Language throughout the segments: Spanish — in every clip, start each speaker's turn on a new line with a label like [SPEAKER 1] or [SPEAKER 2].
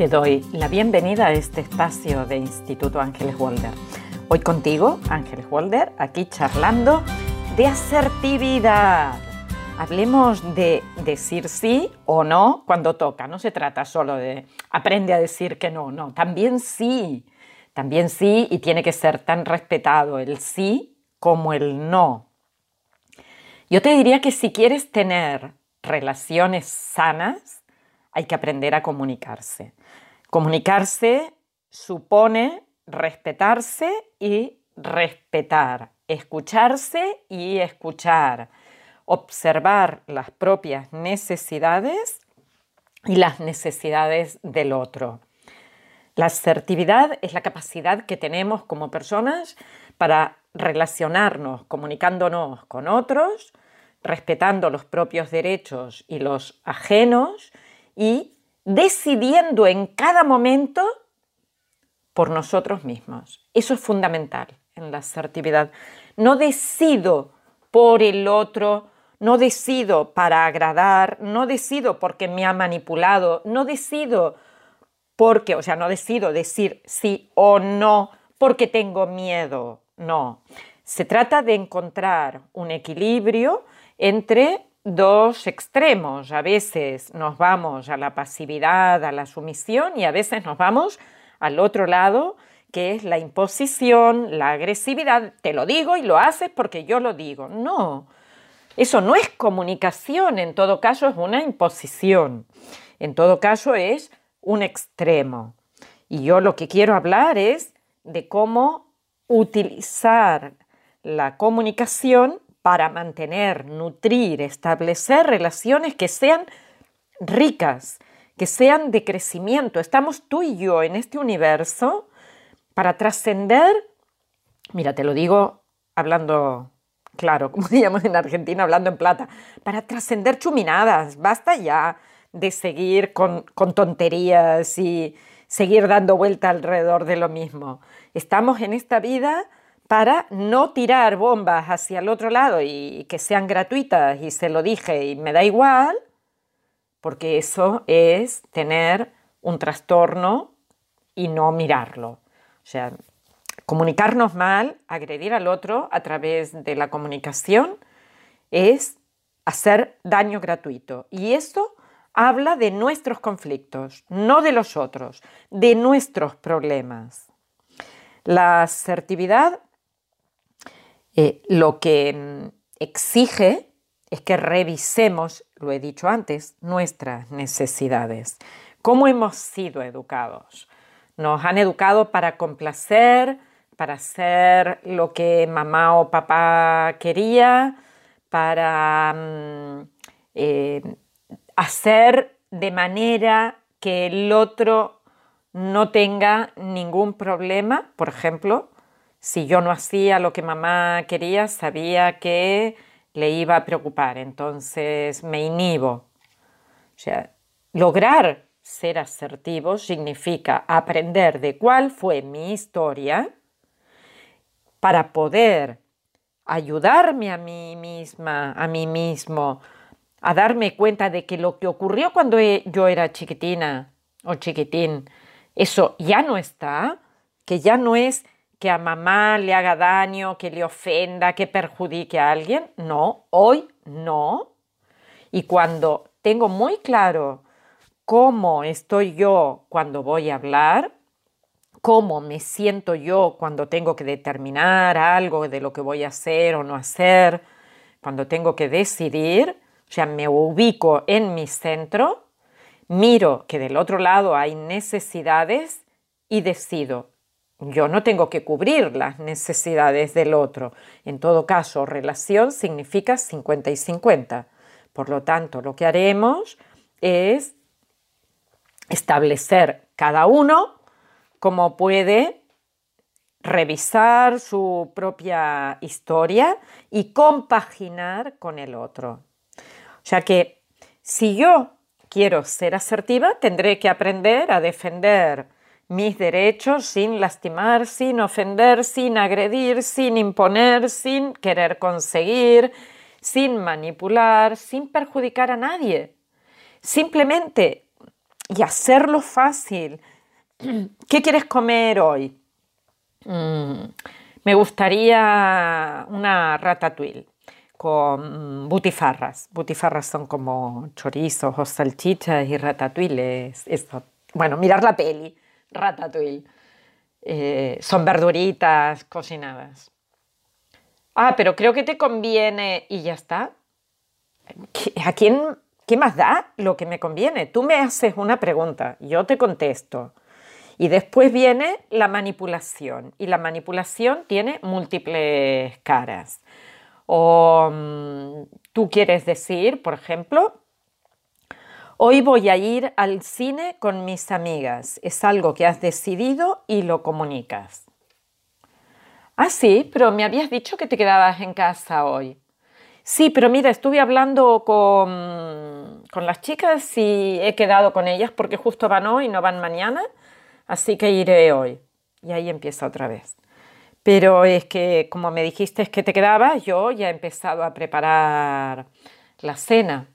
[SPEAKER 1] Te doy la bienvenida a este espacio de Instituto Ángeles Walder. Hoy contigo, Ángeles Walder, aquí charlando de asertividad. Hablemos de decir sí o no cuando toca. No se trata solo de aprende a decir que no, no, también sí. También sí y tiene que ser tan respetado el sí como el no. Yo te diría que si quieres tener relaciones sanas, hay que aprender a comunicarse. Comunicarse supone respetarse y respetar, escucharse y escuchar, observar las propias necesidades y las necesidades del otro. La asertividad es la capacidad que tenemos como personas para relacionarnos, comunicándonos con otros, respetando los propios derechos y los ajenos y decidiendo en cada momento por nosotros mismos. Eso es fundamental en la asertividad. No decido por el otro, no decido para agradar, no decido porque me ha manipulado, no decido porque, o sea, no decido decir sí o no porque tengo miedo, no. Se trata de encontrar un equilibrio entre dos extremos. A veces nos vamos a la pasividad, a la sumisión y a veces nos vamos al otro lado, que es la imposición, la agresividad. Te lo digo y lo haces porque yo lo digo. No, eso no es comunicación, en todo caso es una imposición. En todo caso es un extremo. Y yo lo que quiero hablar es de cómo utilizar la comunicación para mantener, nutrir, establecer relaciones que sean ricas, que sean de crecimiento. Estamos tú y yo en este universo para trascender, mira, te lo digo hablando claro, como digamos en Argentina, hablando en plata, para trascender chuminadas. Basta ya de seguir con, con tonterías y seguir dando vuelta alrededor de lo mismo. Estamos en esta vida para no tirar bombas hacia el otro lado y que sean gratuitas y se lo dije y me da igual, porque eso es tener un trastorno y no mirarlo. O sea, comunicarnos mal, agredir al otro a través de la comunicación es hacer daño gratuito. Y esto habla de nuestros conflictos, no de los otros, de nuestros problemas. La asertividad eh, lo que mm, exige es que revisemos, lo he dicho antes, nuestras necesidades. ¿Cómo hemos sido educados? Nos han educado para complacer, para hacer lo que mamá o papá quería, para mm, eh, hacer de manera que el otro no tenga ningún problema, por ejemplo, si yo no hacía lo que mamá quería, sabía que le iba a preocupar, entonces me inhibo. O sea, lograr ser asertivo significa aprender de cuál fue mi historia para poder ayudarme a mí misma, a mí mismo, a darme cuenta de que lo que ocurrió cuando yo era chiquitina o chiquitín, eso ya no está, que ya no es que a mamá le haga daño, que le ofenda, que perjudique a alguien. No, hoy no. Y cuando tengo muy claro cómo estoy yo cuando voy a hablar, cómo me siento yo cuando tengo que determinar algo de lo que voy a hacer o no hacer, cuando tengo que decidir, o sea, me ubico en mi centro, miro que del otro lado hay necesidades y decido yo no tengo que cubrir las necesidades del otro. En todo caso, relación significa 50 y 50. Por lo tanto, lo que haremos es establecer cada uno cómo puede revisar su propia historia y compaginar con el otro. O sea que si yo quiero ser asertiva, tendré que aprender a defender mis derechos sin lastimar, sin ofender, sin agredir, sin imponer, sin querer conseguir, sin manipular, sin perjudicar a nadie. Simplemente y hacerlo fácil. ¿Qué quieres comer hoy? Mm, me gustaría una ratatouille con butifarras. Butifarras son como chorizos o salchichas y ratatouille Bueno, mirar la peli, ratatouille. Eh, son verduritas cocinadas. Ah, pero creo que te conviene y ya está. ¿A quién, qué más da lo que me conviene? Tú me haces una pregunta, yo te contesto. Y después viene la manipulación. Y la manipulación tiene múltiples caras. O mm, tú quieres decir, por ejemplo, hoy voy a ir al cine con mis amigas. Es algo que has decidido y lo comunicas. Ah, sí, pero me habías dicho que te quedabas en casa hoy. Sí, pero mira, estuve hablando con, con las chicas y he quedado con ellas porque justo van hoy no van mañana así que iré hoy. Y ahí empieza otra vez. Pero es que, como me dijiste que te quedabas, yo ya he empezado a preparar la cena.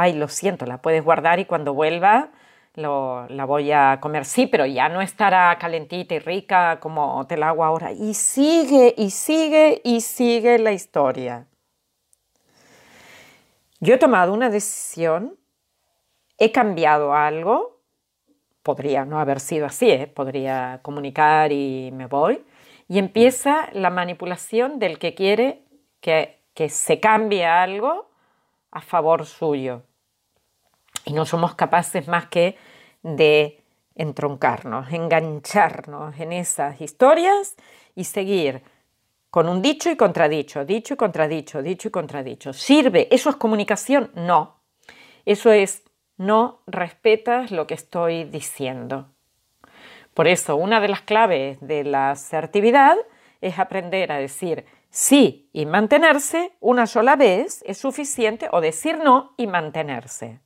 [SPEAKER 1] Ay, lo siento, la puedes guardar y cuando vuelva la voy a comer. Sí, pero ya no estará calentita y rica como te la hago ahora. Y sigue, y sigue, y sigue la historia. Yo he tomado una decisión, he cambiado algo podría no haber sido así, ¿eh? podría comunicar y me voy. Y empieza la manipulación del que quiere que, que se cambie algo a favor suyo. Y no somos capaces más que de entroncarnos, engancharnos en esas historias y seguir con un dicho y contradicho, dicho y contradicho, dicho y contradicho. ¿Sirve? ¿Eso es comunicación? No. Eso es no respetas lo que estoy diciendo. Por eso, una de las claves de la asertividad es aprender a decir sí y mantenerse una sola vez es suficiente o decir no y mantenerse.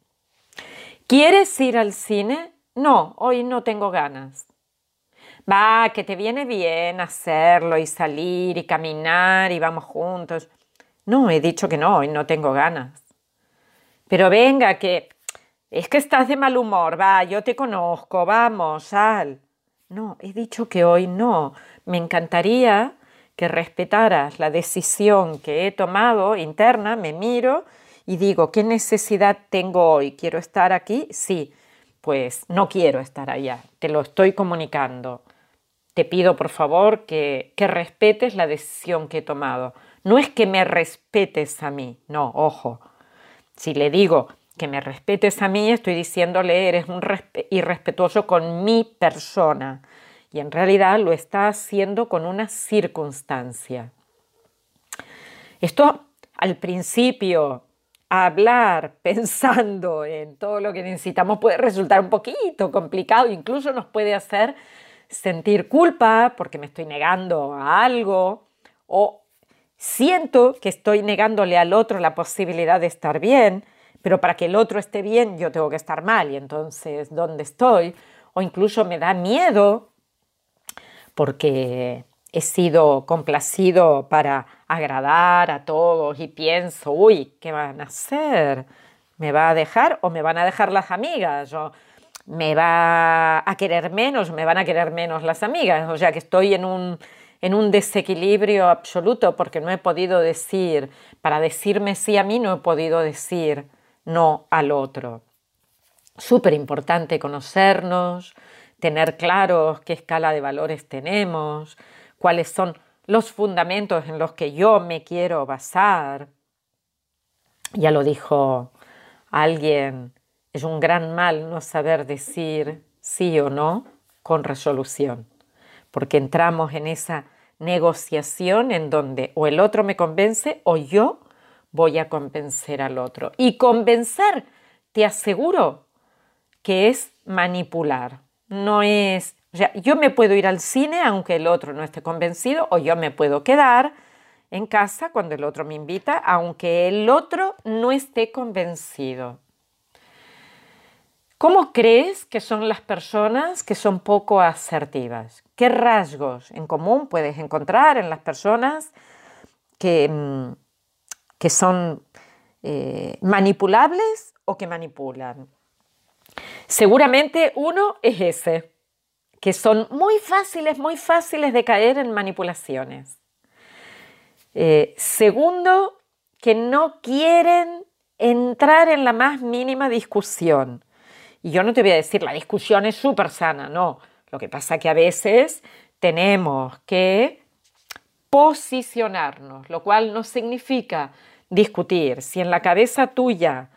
[SPEAKER 1] ¿Quieres ir al cine? No, hoy no tengo ganas. Va, que te viene bien hacerlo y salir y caminar y vamos juntos. No, he dicho que no, hoy no tengo ganas. Pero venga, que es que estás de mal humor, va, yo te conozco, vamos, sal. No, he dicho que hoy no. Me encantaría que respetaras la decisión que he tomado interna, me miro y digo, ¿qué necesidad tengo hoy? ¿Quiero estar aquí? Sí, pues no quiero estar allá, te lo estoy comunicando. Te pido por favor que, que respetes la decisión que he tomado. No es que me respetes a mí, no, ojo. Si le digo, que me respetes a mí, estoy diciéndole eres un irrespetuoso con mi persona. Y en realidad lo está haciendo con una circunstancia. Esto al principio, hablar pensando en todo lo que necesitamos puede resultar un poquito complicado, incluso nos puede hacer sentir culpa porque me estoy negando a algo o siento que estoy negándole al otro la posibilidad de estar bien pero para que el otro esté bien yo tengo que estar mal y entonces, ¿dónde estoy? O incluso me da miedo porque he sido complacido para agradar a todos y pienso, uy, ¿qué van a hacer? ¿Me va a dejar o me van a dejar las amigas? ¿O me va a querer menos, me van a querer menos las amigas? O sea que estoy en un, en un desequilibrio absoluto porque no he podido decir, para decirme sí a mí no he podido decir no al otro. Súper importante conocernos, tener claros qué escala de valores tenemos, cuáles son los fundamentos en los que yo me quiero basar. Ya lo dijo alguien, es un gran mal no saber decir sí o no con resolución, porque entramos en esa negociación en donde o el otro me convence o yo voy a convencer al otro. Y convencer, te aseguro que es manipular. No es, o sea, yo me puedo ir al cine aunque el otro no esté convencido o yo me puedo quedar en casa cuando el otro me invita aunque el otro no esté convencido. ¿Cómo crees que son las personas que son poco asertivas? ¿Qué rasgos en común puedes encontrar en las personas que, mm, que son eh, manipulables o que manipulan. Seguramente uno es ese, que son muy fáciles, muy fáciles de caer en manipulaciones. Eh, segundo, que no quieren entrar en la más mínima discusión. Y yo no te voy a decir, la discusión es súper sana, no. Lo que pasa que a veces tenemos que posicionarnos, lo cual no significa discutir. Si en la cabeza tuya,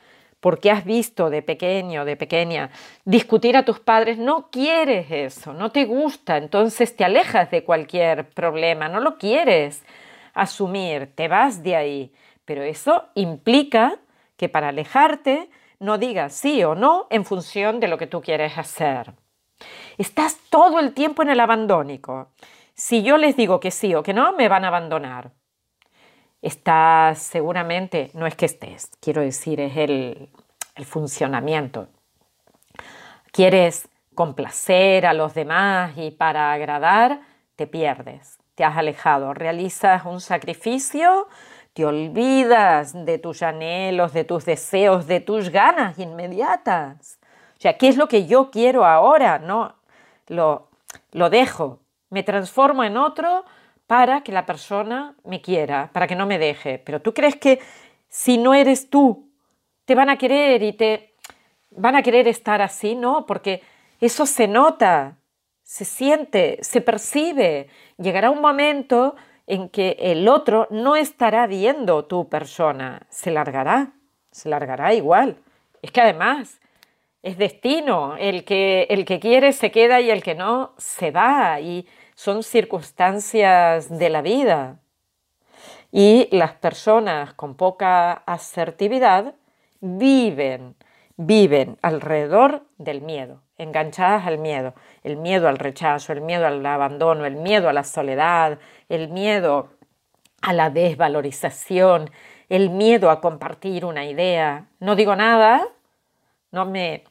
[SPEAKER 1] porque has visto de pequeño, de pequeña, discutir a tus padres, no quieres eso, no te gusta, entonces te alejas de cualquier problema, no lo quieres asumir, te vas de ahí. Pero eso implica que para alejarte no digas sí o no en función de lo que tú quieres hacer. Estás todo el tiempo en el abandónico. Si yo les digo que sí o que no, me van a abandonar. Estás seguramente, no es que estés, quiero decir, es el, el funcionamiento. Quieres complacer a los demás y para agradar, te pierdes, te has alejado, realizas un sacrificio te olvidas de tus anhelos, de tus deseos, de tus ganas inmediatas. O sea, ¿qué es lo que yo quiero ahora? No, lo, lo dejo, me transformo en otro para que la persona me quiera, para que no me deje. Pero tú crees que si no eres tú, te van a querer y te van a querer estar así, ¿no? Porque eso se nota, se siente, se percibe. Llegará un momento en que el otro no estará viendo tu persona, se largará, se largará igual. Es que además es destino, el que, el que quiere se queda y el que no se va y son circunstancias de la vida. Y las personas con poca asertividad viven, viven alrededor del miedo, enganchadas al miedo, el miedo al rechazo, el miedo al abandono, el miedo a la soledad, el miedo a la desvalorización, el miedo a compartir una idea. No digo nada, no me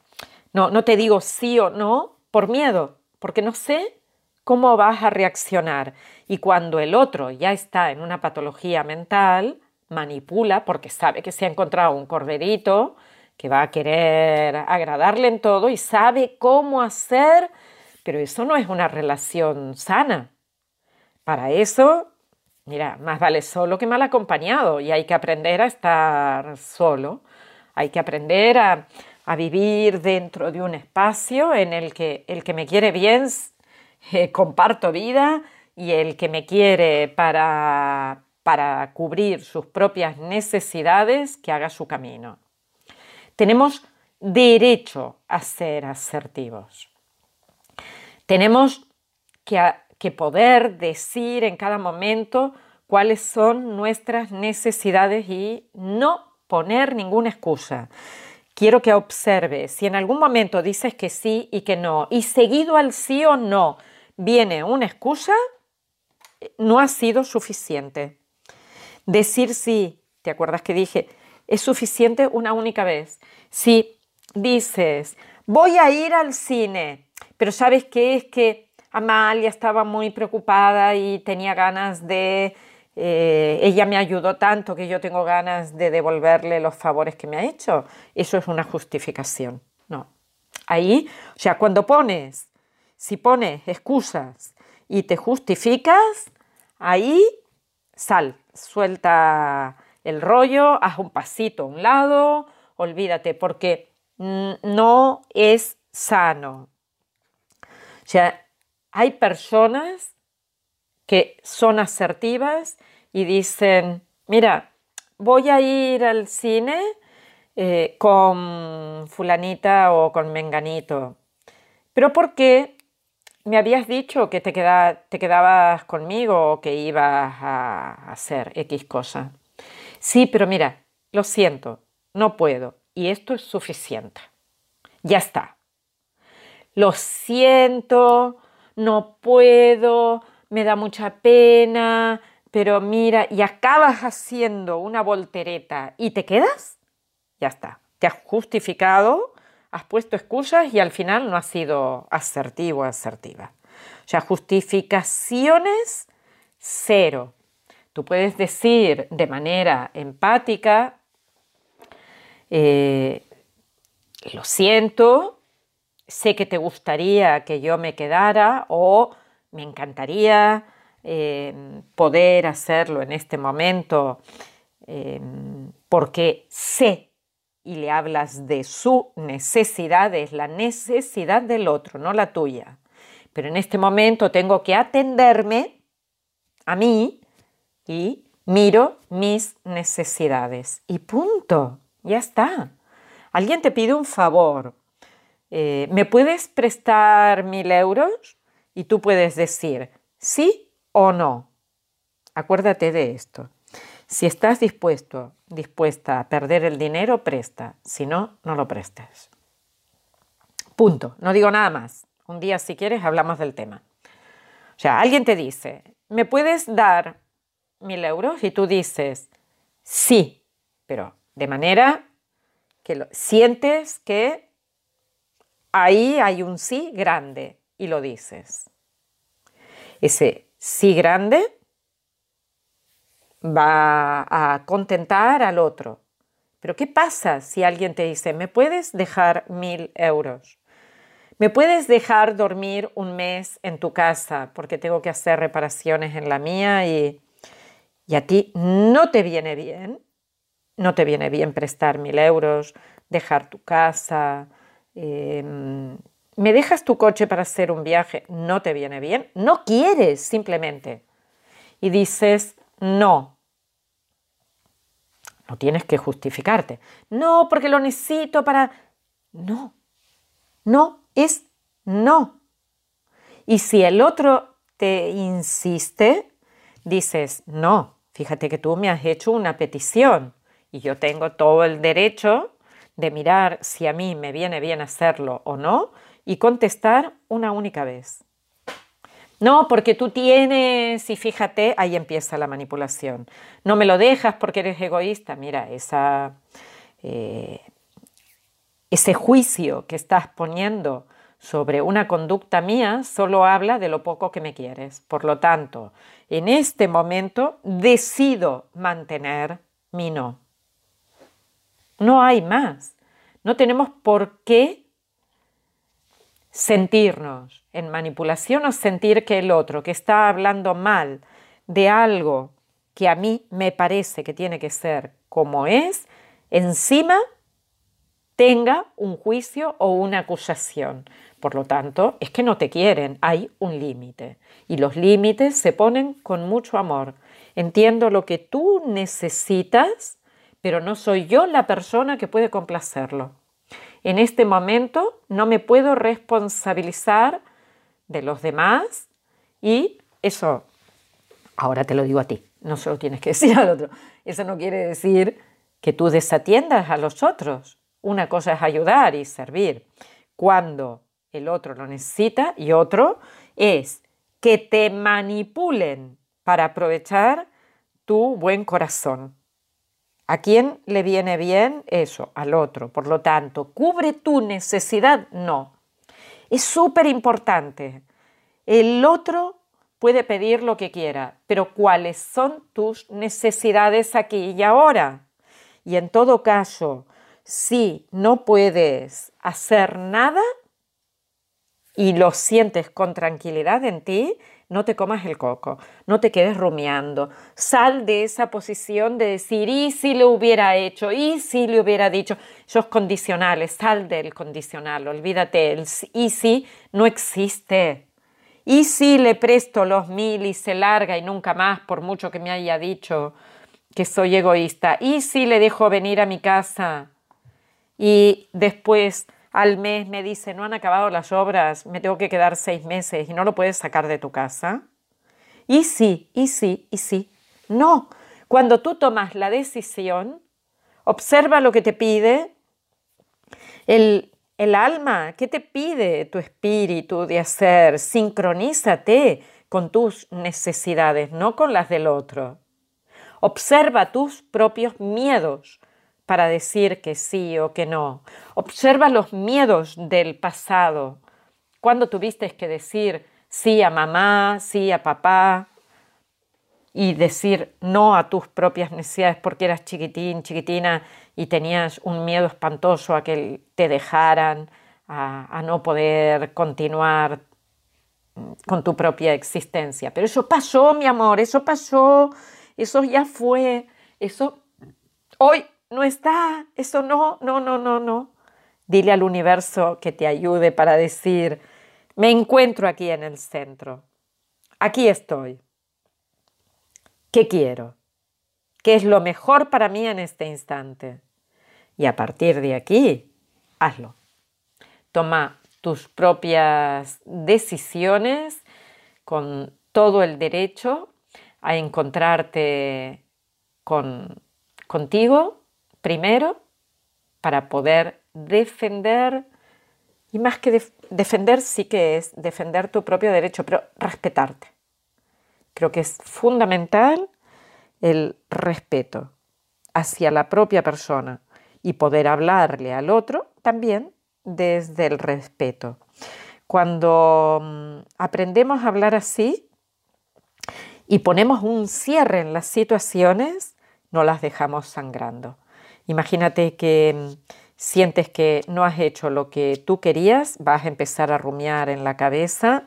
[SPEAKER 1] no, no te digo sí o no por miedo, porque no sé cómo vas a reaccionar. Y cuando el otro ya está en una patología mental, manipula porque sabe que se ha encontrado un corderito que va a querer agradarle en todo y sabe cómo hacer, pero eso no es una relación sana. Para eso, mira, más vale solo que mal acompañado y hay que aprender a estar solo, hay que aprender a, vivir dentro de un espacio en el que el que me quiere bien eh, comparto vida y el que me quiere para, para cubrir sus propias necesidades que haga su camino. Tenemos derecho a ser asertivos. Tenemos que que poder decir en cada momento cuáles son nuestras necesidades y no poner ninguna excusa. Quiero que observes si en algún momento dices que sí y que no y seguido al sí o no viene una excusa, no ha sido suficiente. Decir sí, ¿te acuerdas que dije? Es suficiente una única vez. Si dices, voy a ir al cine, pero sabes qué es que Amalia estaba muy preocupada y tenía ganas de... Eh, ella me ayudó tanto que yo tengo ganas de devolverle los favores que me ha hecho. Eso es una justificación. No. Ahí, o sea, cuando pones, si pones excusas y te justificas, ahí sal, suelta el rollo, haz un pasito a un lado, olvídate, porque no es sano. O sea, hay personas que son asertivas y dicen, mira, voy a ir al cine eh, con fulanita o con menganito, pero ¿por qué me habías dicho que te, quedabas conmigo o que ibas a hacer X cosa? Sí, pero mira, lo siento, no puedo y esto es suficiente. Ya está. Lo siento, no puedo, me da mucha pena, pero mira, y acabas haciendo una voltereta y te quedas, ya está, te has justificado, has puesto excusas y al final no has sido asertivo asertiva. O sea, justificaciones cero. Tú puedes decir de manera empática, eh, lo siento, sé que te gustaría que yo me quedara o me encantaría eh, poder hacerlo en este momento eh, porque sé y le hablas de su necesidad, es la necesidad del otro, no la tuya. Pero en este momento tengo que atenderme a mí y miro mis necesidades. Y punto, ya está. Alguien te pide un favor. Eh, ¿Me puedes prestar mil euros? Y tú puedes decir sí o no. Acuérdate de esto. Si estás dispuesto, dispuesta a perder el dinero, presta. Si no, no lo prestes. Punto. No digo nada más. Un día, si quieres, hablamos del tema. O sea, alguien te dice, ¿me puedes dar mil euros? Y tú dices, sí, pero de manera que lo, sientes que ahí hay un sí grande y lo dices. Ese sí grande va a contentar al otro. Pero ¿qué pasa si alguien te dice, ¿me puedes dejar mil euros? ¿Me puedes dejar dormir un mes en tu casa porque tengo que hacer reparaciones en la mía y, y a ti no te viene bien? No te viene bien prestar mil euros, dejar tu casa. Em, ¿Me dejas tu coche para hacer un viaje? No te viene bien. No quieres simplemente. Y dices, no, no tienes que justificarte. No, porque lo necesito para... No, no es no. Y si el otro te insiste, dices, no, fíjate que tú me has hecho una petición y yo tengo todo el derecho de mirar si a mí me viene bien hacerlo o no y contestar una única vez. No, porque tú tienes, y fíjate, ahí empieza la manipulación. No me lo dejas porque eres egoísta. Mira, esa, eh, ese juicio que estás poniendo sobre una conducta mía solo habla de lo poco que me quieres. Por lo tanto, en este momento decido mantener mi no. No hay más. No tenemos por qué sentirnos en manipulación o sentir que el otro que está hablando mal de algo que a mí me parece que tiene que ser como es, encima tenga un juicio o una acusación. Por lo tanto, es que no te quieren, hay un límite. Y los límites se ponen con mucho amor. Entiendo lo que tú necesitas, pero no soy yo la persona que puede complacerlo. En este momento no me puedo responsabilizar de los demás y eso, ahora te lo digo a ti, no se lo tienes que decir al otro. Eso no quiere decir que tú desatiendas a los otros. Una cosa es ayudar y servir cuando el otro lo necesita y otro es que te manipulen para aprovechar tu buen corazón. ¿A quién le viene bien eso? Al otro. Por lo tanto, ¿cubre tu necesidad? No. Es súper importante. El otro puede pedir lo que quiera, pero ¿cuáles son tus necesidades aquí y ahora? Y en todo caso, si no puedes hacer nada y lo sientes con tranquilidad en ti, no te comas el coco, no te quedes rumiando, sal de esa posición de decir, y si le hubiera hecho, y si le hubiera dicho, esos condicionales, sal del condicional, olvídate, el y si no existe. Y si le presto los mil y se larga y nunca más, por mucho que me haya dicho que soy egoísta, y si le dejo venir a mi casa y después al mes me dice, no han acabado las obras, me tengo que quedar seis meses y no lo puedes sacar de tu casa? Y sí, y sí, y sí. No, cuando tú tomas la decisión, observa lo que te pide el, el alma, ¿qué te pide tu espíritu de hacer? Sincronízate con tus necesidades, no con las del otro. Observa tus propios miedos, para decir que sí o que no. Observa los miedos del pasado. Cuando tuviste que decir sí a mamá, sí a papá y decir no a tus propias necesidades porque eras chiquitín, chiquitina y tenías un miedo espantoso a que te dejaran, a, no poder continuar con tu propia existencia. Pero eso pasó, mi amor, eso pasó, eso ya fue, eso hoy no está, eso no, no, no, no, no. Dile al universo que te ayude para decir, me encuentro aquí en el centro, aquí estoy. ¿Qué quiero? ¿Qué es lo mejor para mí en este instante? Y a partir de aquí, hazlo. Toma tus propias decisiones con todo el derecho a encontrarte con, contigo primero para poder defender, y más que defender sí que es defender tu propio derecho, pero respetarte. Creo que es fundamental el respeto hacia la propia persona y poder hablarle al otro también desde el respeto. Cuando mm, aprendemos a hablar así y ponemos un cierre en las situaciones, no las dejamos sangrando. Imagínate que mm, sientes que no has hecho lo que tú querías, vas a empezar a rumiar en la cabeza,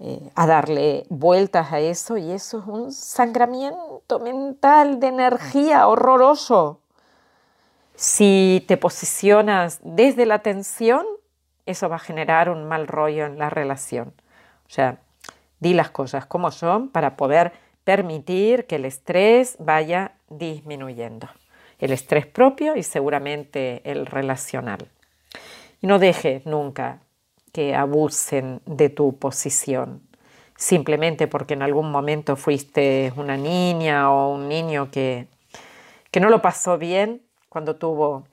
[SPEAKER 1] eh, a darle vueltas a eso y eso es un sangramiento mental de energía horroroso. Si te posicionas desde la tensión, eso va a generar un mal rollo en la relación. O sea, di las cosas como son para poder permitir que el estrés vaya disminuyendo. El estrés propio y seguramente el relacional. Y no dejes nunca que abusen de tu posición, simplemente porque en algún momento fuiste una niña o un niño que, que no lo pasó bien cuando tuvo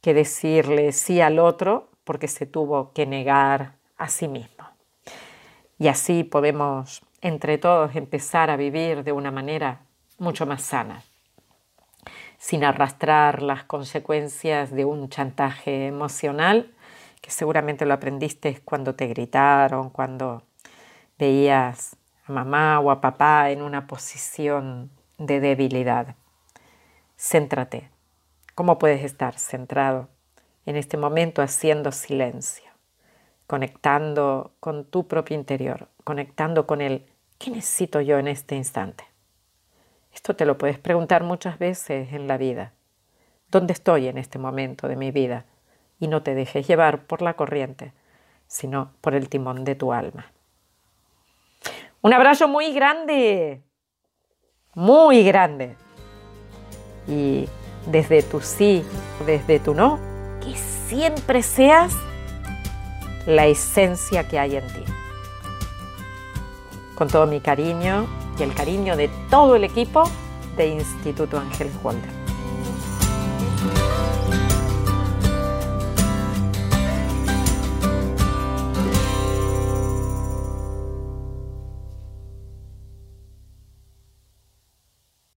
[SPEAKER 1] que decirle sí al otro porque se tuvo que negar a sí mismo. Y así podemos entre todos empezar a vivir de una manera mucho más sana, sin arrastrar las consecuencias de un chantaje emocional, que seguramente lo aprendiste cuando te gritaron, cuando veías a mamá o a papá en una posición de debilidad. Céntrate ¿Cómo puedes estar centrado en este momento haciendo silencio, conectando con tu propio interior, conectando con el ¿qué necesito yo en este instante? Esto te lo puedes preguntar muchas veces en la vida. ¿Dónde estoy en este momento de mi vida? Y no te dejes llevar por la corriente, sino por el timón de tu alma. Un abrazo muy grande, muy grande. Y desde tu sí, desde tu no, que siempre seas la esencia que hay en ti. Con todo mi cariño y el cariño de todo el equipo de Instituto Ángel Holder.